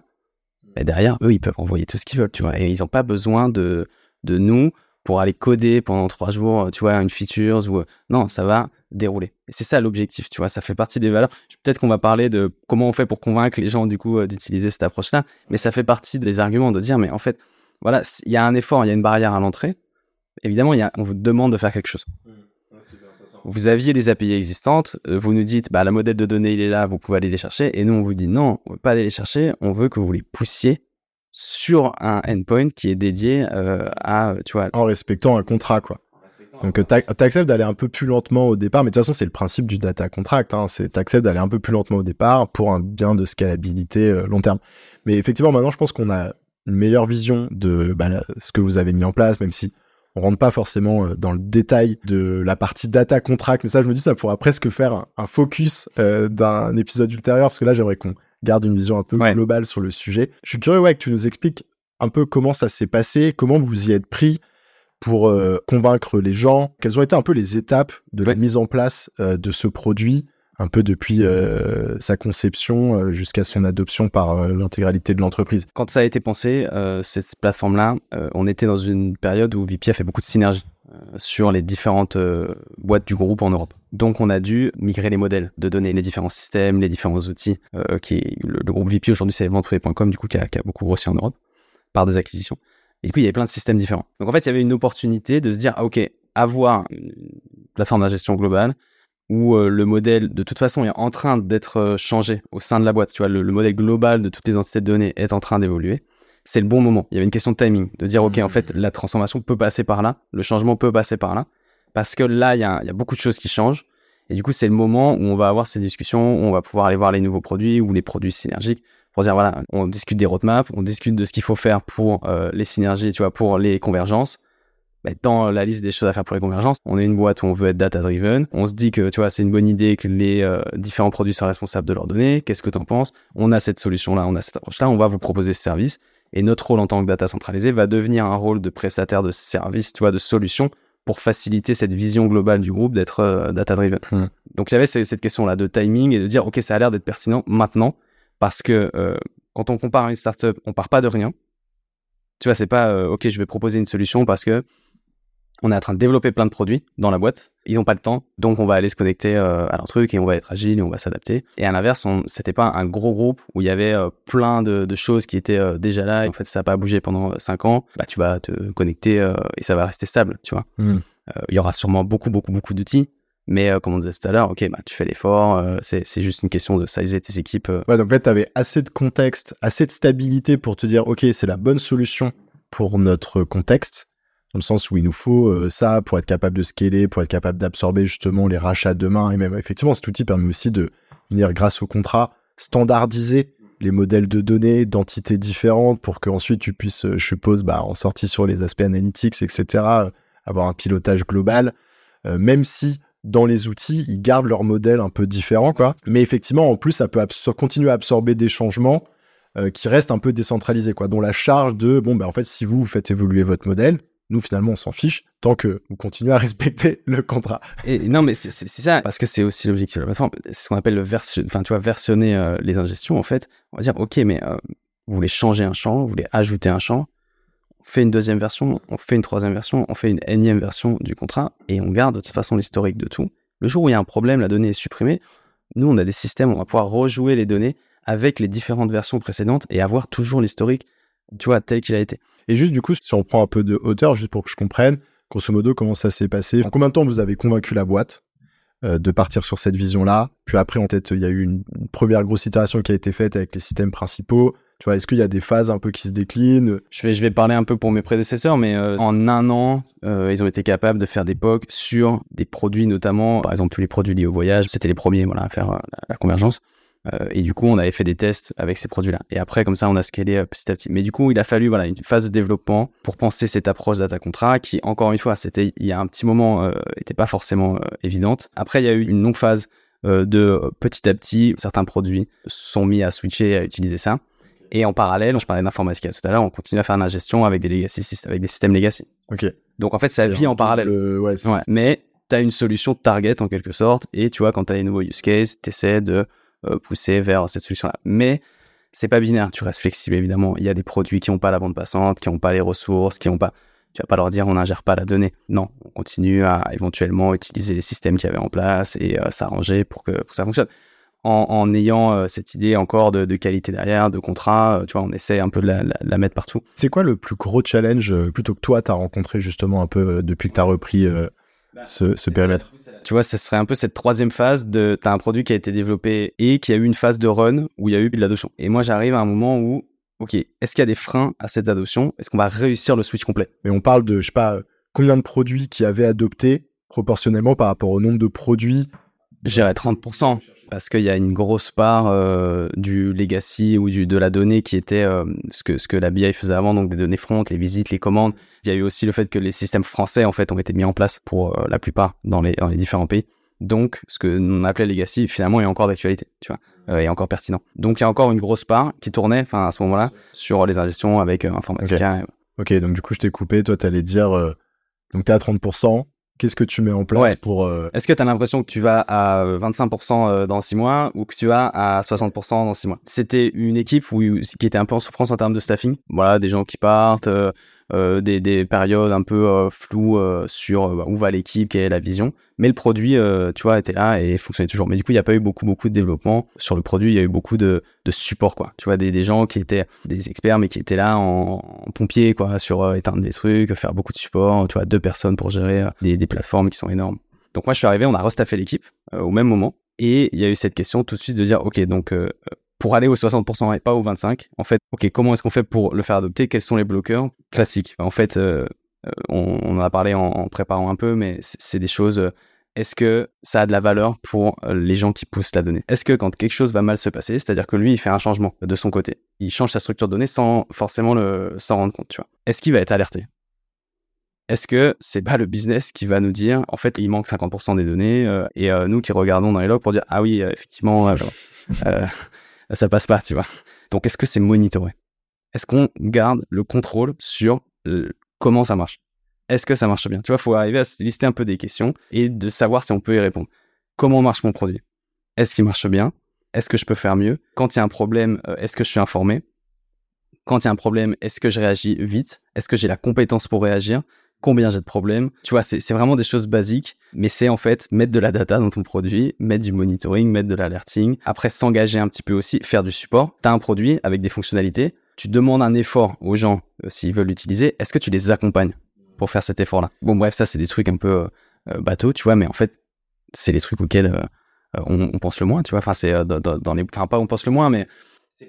bah, derrière, eux, ils peuvent envoyer tout ce qu'ils veulent, tu vois, et ils n'ont pas besoin de, de nous pour aller coder pendant trois jours, tu vois, une features ou non, ça va dérouler. Et c'est ça l'objectif, tu vois, ça fait partie des valeurs. Peut-être qu'on va parler de comment on fait pour convaincre les gens du coup euh, d'utiliser cette approche-là, mais ça fait partie des arguments de dire, mais en fait, voilà, il y a un effort, il y a une barrière à l'entrée. Évidemment, il y a, on vous demande de faire quelque chose. Vous aviez des API existantes, euh, vous nous dites, bah, le modèle de données, il est là, vous pouvez aller les chercher. Et nous, on vous dit, non, on ne veut pas aller les chercher, on veut que vous les poussiez sur un endpoint qui est dédié euh, à, tu vois, En respectant un contrat, quoi. Donc, tu acceptes d'aller un peu plus lentement au départ, mais de toute façon, c'est le principe du data contract. Hein, c'est t'acceptes d'aller un peu plus lentement au départ pour un bien de scalabilité euh, long terme. Mais effectivement, maintenant, je pense qu'on a une meilleure vision de bah, la- ce que vous avez mis en place, même si on rentre pas forcément euh, dans le détail de la partie data contract. Mais ça, je me dis, ça pourra presque faire un, focus euh, d'un épisode ultérieur, parce que là, j'aimerais qu'on garde une vision un peu Ouais. globale sur le sujet. Je suis curieux, ouais, que tu nous expliques un peu comment ça s'est passé, comment vous y êtes pris pour euh, convaincre les gens Quelles ont été un peu les étapes de la mise en place euh, de ce produit, un peu depuis euh, sa conception euh, jusqu'à son adoption par euh, l'intégralité de l'entreprise quand ça a été pensé, euh, cette plateforme-là, euh, on était dans une période où VP a fait beaucoup de synergie euh, sur les différentes boîtes du groupe en Europe. Donc on a dû migrer les modèles de données, les différents systèmes, les différents outils. qui le, le groupe VP aujourd'hui c'est ventouvé.com du coup qui a, qui a beaucoup grossi en Europe par des acquisitions. Et du coup il y avait plein de systèmes différents. Donc en fait il y avait une opportunité de se dire ah ok avoir une plateforme de gestion globale où euh, le modèle de toute façon est en train d'être euh, changé au sein de la boîte. Tu vois, le, le modèle global de toutes les entités de données est en train d'évoluer. C'est le bon moment. Il y avait une question de timing, de dire, OK, en fait, la transformation peut passer par là, le changement peut passer par là, parce que là, il y a, y a beaucoup de choses qui changent. Et du coup, c'est le moment où on va avoir ces discussions, où on va pouvoir aller voir les nouveaux produits ou les produits synergiques pour dire, voilà, on discute des roadmaps, on discute de ce qu'il faut faire pour euh, les synergies, tu vois, pour les convergences. Bah, dans la liste des choses à faire pour les convergences, on est une boîte où on veut être data-driven. On se dit que, tu vois, c'est une bonne idée que les euh, différents produits soient responsables de leurs données. Qu'est-ce que tu en penses? On a cette solution-là, on a cette approche-là, on va vous proposer ce service. Et notre rôle en tant que data centralisé va devenir un rôle de prestataire de service, tu vois, de solution pour faciliter cette vision globale du groupe d'être euh, data-driven. Hmm. Donc il y avait ce- cette question-là de timing et de dire, OK, ça a l'air d'être pertinent maintenant parce que euh, quand on compare à une startup, on part pas de rien. Tu vois, c'est pas, OK, je vais proposer une solution parce que on est en train de développer plein de produits dans la boîte. Ils n'ont pas le temps, donc on va aller se connecter euh, à leur truc et on va être agile et on va s'adapter. Et à l'inverse, c'était pas un gros groupe où il y avait euh, plein de, de choses qui étaient euh, déjà là. En fait, ça n'a pas bougé pendant 5 ans. Bah, tu vas te connecter et ça va rester stable, tu vois. Hmm. Il y aura sûrement beaucoup, beaucoup, beaucoup d'outils. Mais euh, comme on disait tout à l'heure, ok, bah, tu fais l'effort. euh, c'est c'est juste une question de sizer tes équipes. euh. Ouais, donc en fait, tu avais assez de contexte, assez de stabilité pour te dire, OK, c'est la bonne solution pour notre contexte, dans sens où il nous faut euh, ça pour être capable de scaler, pour être capable d'absorber justement les rachats demain. Et même, effectivement, cet outil permet aussi de venir, grâce au contrat, standardiser les modèles de données d'entités différentes pour que ensuite tu puisses, euh, je suppose, bah, en sortie sur les aspects analytics, etc., euh, avoir un pilotage global, même si dans les outils, ils gardent leur modèle un peu différent, quoi. Mais effectivement, en plus, ça peut continuer à absorber des changements qui restent un peu décentralisés, quoi. Dont la charge de, bon, bah, en fait, si vous faites évoluer votre modèle, nous, finalement, on s'en fiche, tant que vous continuez à respecter le contrat. Et non, mais c'est ça, parce que c'est aussi l'objectif de la plateforme. C'est ce qu'on appelle le version, enfin, tu vois, versionner euh, les ingestions, en fait. On va dire, OK, mais euh, vous voulez changer un champ, vous voulez ajouter un champ, on fait une deuxième version, on fait une troisième version, on fait une énième version du contrat, et on garde de toute façon l'historique de tout. Le jour où il y a un problème, la donnée est supprimée, nous, on a des systèmes, on va pouvoir rejouer les données avec les différentes versions précédentes et avoir toujours l'historique, tu vois, tel qu'il a été. Et juste du coup, si on prend un peu de hauteur, juste pour que je comprenne, grosso modo, comment ça s'est passé? En combien de temps vous avez convaincu la boîte euh, de partir sur cette vision-là? Puis après, en tête, il y a eu une, première grosse itération qui a été faite avec les systèmes principaux. Tu vois, est-ce qu'il y a des phases un peu qui se déclinent? Je vais, parler un peu pour mes prédécesseurs, mais euh, en un an, euh, ils ont été capables de faire des POC sur des produits notamment, par exemple tous les produits liés au voyage. C'était les premiers à faire la convergence. Euh, et du coup, on avait fait des tests avec ces produits-là. Et après, comme ça, on a scalé euh, petit à petit. Mais du coup, il a fallu voilà une phase de développement pour penser cette approche data contrat qui, encore une fois, c'était il y a un petit moment, n'était euh, pas forcément évidente. Après, il y a eu une longue phase de petit à petit, certains produits sont mis à switcher à utiliser ça. Et en parallèle, je parlais d'informatique tout à l'heure, on continue à faire la gestion avec des legacy, avec des systèmes legacy. Ok. Donc en fait, ça vit en parallèle. Ouais, ouais. Mais tu as une solution target en quelque sorte. Et tu vois, quand tu as les nouveaux use cases, tu essaies de pousser vers cette solution-là. Mais c'est pas binaire, tu restes flexible évidemment. Il y a des produits qui n'ont pas la bande passante, qui n'ont pas les ressources, qui n'ont pas. Tu vas pas leur dire on n'ingère pas la donnée. Non, on continue à éventuellement utiliser les systèmes qu'il y avait en place et euh, s'arranger pour que, ça fonctionne. En, ayant euh, cette idée encore de, qualité derrière, de contrat, tu vois, on essaie un peu de la, mettre partout. C'est quoi le plus gros challenge plutôt que toi, tu as rencontré justement un peu depuis que tu as repris bah, ce, périmètre. Tu vois, ce serait un peu cette troisième phase de tu as un produit qui a été développé et qui a eu une phase de run où il y a eu de l'adoption. Et moi, j'arrive à un moment où, ok, est-ce qu'il y a des freins à cette adoption? Est-ce qu'on va réussir le switch complet? Mais on parle de, je sais pas, combien de produits qui avaient adopté proportionnellement par rapport au nombre de produits? J'irais 30% parce qu'il y a une grosse part euh, du legacy ou du, de la donnée qui était euh, ce, que, ce que la BI faisait avant, donc des données front, les visites, les commandes. Il y a eu aussi le fait que les systèmes français en fait ont été mis en place pour euh, la plupart dans les, dans les différents pays. Donc, ce que l'on appelait legacy, finalement, est encore d'actualité, tu vois, est encore pertinent. Donc, il y a encore une grosse part qui tournait, enfin, à ce moment-là, sur les ingestions avec Informatica. Ok, donc du coup, je t'ai coupé. Toi, tu allais dire, donc tu es à 30%. Qu'est-ce que tu mets en place pour... Euh, Est-ce que tu as l'impression que tu vas à 25% euh, dans 6 mois ou que tu vas à 60% dans 6 mois? C'était une équipe où, qui était un peu en souffrance en termes de staffing. Voilà, des gens qui partent, euh, euh, des, des, périodes un peu euh, floues euh, sur bah, où va l'équipe, quelle est la vision. Mais le produit, tu vois, était là et fonctionnait toujours. Mais du coup, il n'y a pas eu beaucoup, beaucoup de développement sur le produit. Il y a eu beaucoup de, de support, quoi. Tu vois, des, des, gens qui étaient des experts, mais qui étaient là en, pompier, quoi, sur éteindre des trucs, faire beaucoup de support. Tu vois, deux personnes pour gérer des, des plateformes qui sont énormes. Donc moi, je suis arrivé, on a restaffé l'équipe au même moment. Et il y a eu cette question tout de suite de dire, OK, donc pour aller aux 60% et pas aux 25%, en fait, ok, comment est-ce qu'on fait pour le faire adopter? Quels sont les bloqueurs? Classiques En fait, euh, euh, on, en a parlé en, préparant un peu, mais c'est des choses. Euh, est-ce que ça a de la valeur pour les gens qui poussent la donnée? Est-ce que quand quelque chose va mal se passer, c'est-à-dire que lui, il fait un changement de son côté, il change sa structure de données sans forcément s'en rendre compte, tu vois? Est-ce qu'il va être alerté? Est-ce que c'est pas le business qui va nous dire en fait il manque 50% des données et nous qui regardons dans les logs pour dire ah oui effectivement ça passe pas, tu vois. Donc, est-ce que c'est monitoré? Est-ce qu'on garde le contrôle sur comment ça marche? Est-ce que ça marche bien? Tu vois, il faut arriver à se lister un peu des questions et de savoir si on peut y répondre. Comment marche mon produit? Est-ce qu'il marche bien? Est-ce que je peux faire mieux? Quand il y a un problème, euh, est-ce que je suis informé? Quand il y a un problème, est-ce que je réagis vite? Est-ce que j'ai la compétence pour réagir? Combien j'ai de problèmes. Tu vois, c'est vraiment des choses basiques, mais c'est en fait mettre de la data dans ton produit, mettre du monitoring, mettre de l'alerting. Après, s'engager un petit peu aussi, faire du support. Tu as un produit avec des fonctionnalités. Tu demandes un effort aux gens euh, s'ils veulent l'utiliser. Est-ce que tu les accompagnes pour faire cet effort-là? Bon, bref, ça, c'est des trucs un peu euh, euh, bateau, tu vois, mais en fait, c'est les trucs auxquels on, pense le moins, tu vois. Enfin, c'est dans, dans, les. Enfin, pas on pense le moins, mais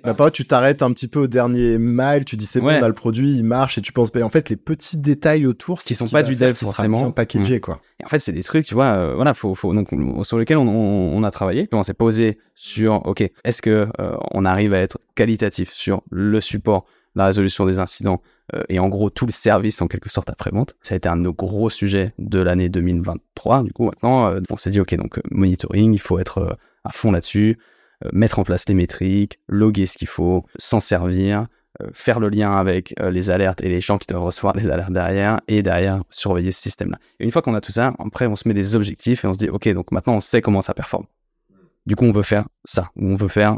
bah, pas tu t'arrêtes un petit peu au dernier mile, tu dis c'est bon, on a le produit, il marche, et tu penses, en fait, les petits détails autour, qui sont pas du dev forcément, packagé, mmh. quoi. Et en fait, c'est des trucs, tu vois, euh, voilà, faut, faut, donc, sur lesquels on, on, a travaillé. On s'est posé sur, ok, est-ce que euh, on arrive à être qualitatif sur le support, la résolution des incidents, euh, et en gros tout le service en quelque sorte après-vente. Ça a été un de nos gros sujets de l'année 2023. Du coup, maintenant, on s'est dit, ok, donc monitoring, il faut être à fond là-dessus. Euh, mettre en place les métriques, loguer ce qu'il faut, s'en servir, euh, faire le lien avec euh, les alertes et les gens qui doivent recevoir les alertes derrière, et derrière surveiller ce système-là. Et une fois qu'on a tout ça, après on se met des objectifs et on se dit, ok, donc maintenant on sait comment ça performe. Du coup, on veut faire ça, ou on veut faire,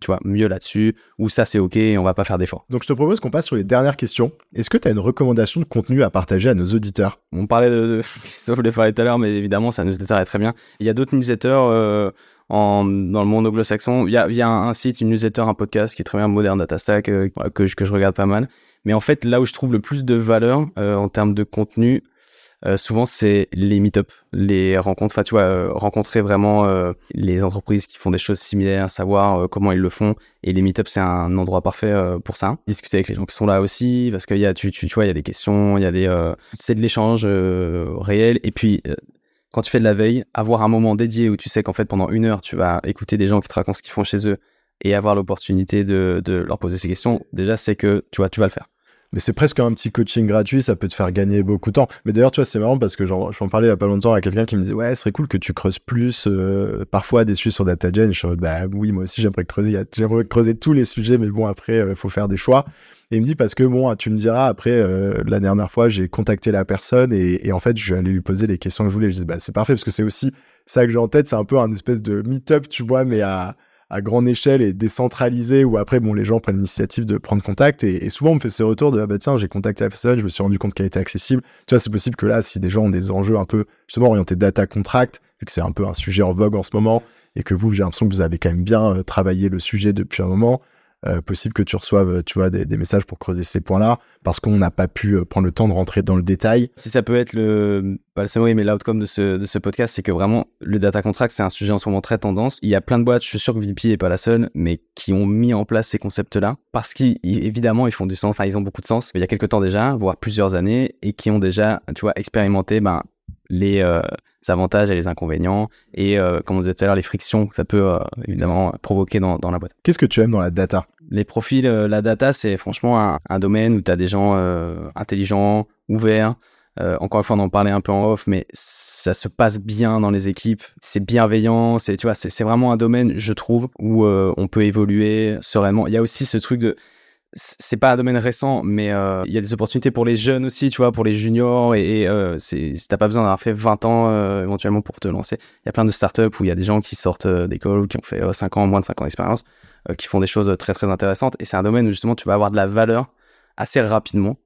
tu vois, mieux là-dessus, ou ça c'est ok, et on va pas faire d'efforts. Donc, je te propose qu'on passe sur les dernières questions. Est-ce que tu as une recommandation de contenu à partager à nos auditeurs? On parlait de, sauf les tout à l'heure, mais évidemment, ça newsletter est très bien. Il y a d'autres newsletters en, dans le monde anglo-saxon. Il y a, y a un, site, une newsletter, un podcast qui est très bien, Modern Data Stack, euh, que, je, que je regarde pas mal. Mais en fait, là où je trouve le plus de valeur euh, en termes de contenu, euh, souvent c'est les meet-up, les rencontres, enfin tu vois, euh, rencontrer vraiment euh, les entreprises qui font des choses similaires, savoir comment ils le font. Et les meet-up c'est un endroit parfait pour ça. Discuter avec les gens qui sont là aussi, parce qu'il y a, tu, tu, tu vois, il y a des questions, il y a des, c'est de l'échange réel. Et puis quand tu fais de la veille, avoir un moment dédié où tu sais qu'en fait pendant une heure tu vas écouter des gens qui te racontent ce qu'ils font chez eux et avoir l'opportunité de, leur poser ces questions, déjà c'est que tu vois, tu vas le faire mais c'est presque un petit coaching gratuit, ça peut te faire gagner beaucoup de temps. Mais d'ailleurs, tu vois, c'est marrant parce que je m'en parlais il y a pas longtemps à quelqu'un qui me disait ouais, ce serait cool que tu creuses plus euh, parfois des sujets sur DataGen. Je suis bah oui, moi aussi j'aimerais creuser, j'aimerais creuser tous les sujets, mais bon après, il euh, faut faire des choix. Et il me dit parce que bon, tu me diras après, euh, la dernière fois, j'ai contacté la personne et, en fait, je vais aller lui poser les questions que je voulais. Je dis bah c'est parfait parce que c'est aussi ça que j'ai en tête, c'est un peu un espèce de meet-up, tu vois, mais à à grande échelle et décentralisé où après bon les gens prennent l'initiative de prendre contact et, souvent on me fait ces retours de ah bah tiens j'ai contacté la personne je me suis rendu compte qu'elle était accessible. Tu vois c'est possible que là si des gens ont des enjeux un peu justement orientés data contract vu que c'est un peu un sujet en vogue en ce moment et que vous j'ai l'impression que vous avez quand même bien euh, travaillé le sujet depuis un moment euh, possible que tu reçoives, euh, tu vois, des, messages pour creuser ces points-là, parce qu'on n'a pas pu euh, prendre le temps de rentrer dans le détail. Si ça peut être le, pas le summary, mais l'outcome de ce, de ce podcast, c'est que vraiment, le data contract, c'est un sujet en ce moment très tendance. Il y a plein de boîtes, je suis sûr que VP n'est pas la seule, mais qui ont mis en place ces concepts-là, parce qu'évidemment, ils font du sens, enfin, ils ont beaucoup de sens, il y a quelques temps déjà, voire plusieurs années, et qui ont déjà, tu vois, expérimenté, ben, les, avantages et les inconvénients et euh, comme on disait tout à l'heure les frictions que ça peut euh, évidemment provoquer dans, dans la boîte. Qu'est-ce que tu aimes dans la data? Les profils, euh, la data c'est franchement un, domaine où tu as des gens intelligents, ouverts. encore une fois on en parlait un peu en off mais ça se passe bien dans les équipes, c'est bienveillant, c'est tu vois c'est vraiment un domaine je trouve où on peut évoluer sereinement. Il y a aussi ce truc de c'est pas un domaine récent, mais euh, il y a des opportunités pour les jeunes aussi, tu vois, pour les juniors. Et, et euh, t'as pas besoin d'avoir fait 20 ans euh, éventuellement pour te lancer. Il y a plein de startups où il y a des gens qui sortent euh, d'école qui ont fait 5 ans, moins de 5 ans d'expérience, qui font des choses très très intéressantes. Et c'est un domaine où justement tu vas avoir de la valeur assez rapidement.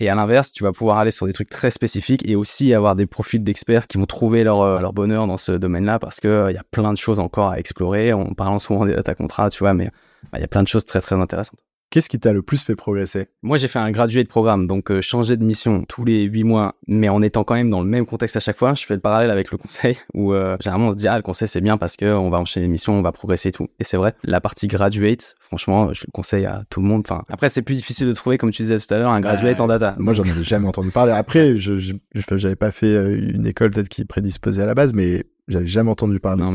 Et à l'inverse, tu vas pouvoir aller sur des trucs très spécifiques et aussi avoir des profils d'experts qui vont trouver leur, leur bonheur dans ce domaine-là parce qu'il il y a plein de choses encore à explorer. On parle souvent des data contrats, tu vois, mais bah, il y a plein de choses très très intéressantes. Qu'est-ce qui t'a le plus fait progresser? Moi, j'ai fait un gradué de programme, donc euh, changer de mission tous les huit mois, mais en étant quand même dans le même contexte à chaque fois. Je fais le parallèle avec le conseil, où euh, généralement on se dit ah le conseil c'est bien parce que on va enchaîner les missions, on va progresser et tout. Et c'est vrai, la partie graduate, franchement, je le conseille à tout le monde. Enfin, après c'est plus difficile de trouver, comme tu disais tout à l'heure, un graduate en data. Moi, j'en avais jamais entendu parler. Après, je, je, j'avais pas fait euh, une école peut-être qui prédisposait à la base, mais j'avais jamais entendu parler de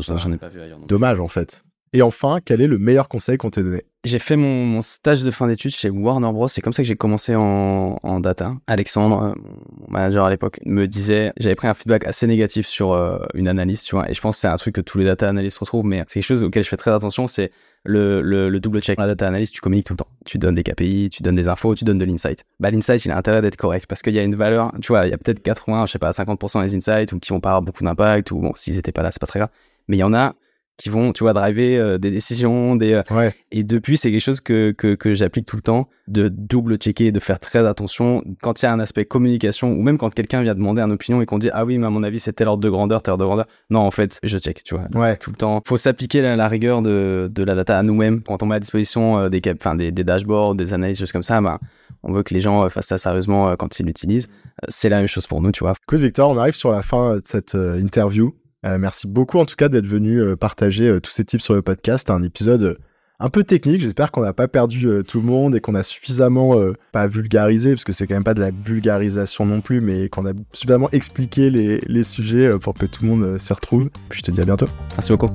ça. j'en ai pas vu ailleurs. Dommage en fait. Et enfin, quel est le meilleur conseil qu'on t'ait donné? J'ai fait mon, stage de fin d'études chez Warner Bros. C'est comme ça que j'ai commencé en, data. Alexandre, euh, mon manager à l'époque, me disait, j'avais pris un feedback assez négatif sur euh, une analyse, tu vois. Et je pense que c'est un truc que tous les data analystes retrouvent, mais c'est quelque chose auquel je fais très attention, c'est le, le, double check. La data analyst, tu communiques tout le temps. Tu donnes des KPI, tu donnes des infos, tu donnes de l'insight. Bah, l'insight, il a intérêt d'être correct parce qu'il y a une valeur, tu vois, il y a peut-être 80, je sais pas, 50% des insights ou qui vont pas avoir beaucoup d'impact ou bon, s'ils étaient pas là, c'est pas très grave. Mais il y en a qui vont, tu vois, driver euh, des décisions. Des, euh, Et depuis, c'est quelque chose que, que, que j'applique tout le temps, de double-checker, de faire très attention. Quand il y a un aspect communication, ou même quand quelqu'un vient demander une opinion et qu'on dit, ah oui, mais à mon avis, c'est tel ordre de grandeur, tel ordre de grandeur. Non, en fait, je check, tu vois, ouais. tout le temps. faut s'appliquer la, la, rigueur de, de la data à nous-mêmes. Quand on met à disposition euh, des, enfin, des, des dashboards, des analyses, choses comme ça, bah, on veut que les gens fassent ça sérieusement quand ils l'utilisent. C'est la même chose pour nous, tu vois. Écoute, Victor, on arrive sur la fin de cette interview. Euh, merci beaucoup en tout cas d'être venu euh, partager euh, tous ces tips sur le podcast. Un épisode un peu technique. J'espère qu'on n'a pas perdu tout le monde et qu'on a suffisamment pas vulgarisé parce que c'est quand même pas de la vulgarisation non plus, mais qu'on a suffisamment expliqué les, sujets pour que tout le monde s'y retrouve. Puis je te dis à bientôt. Merci beaucoup.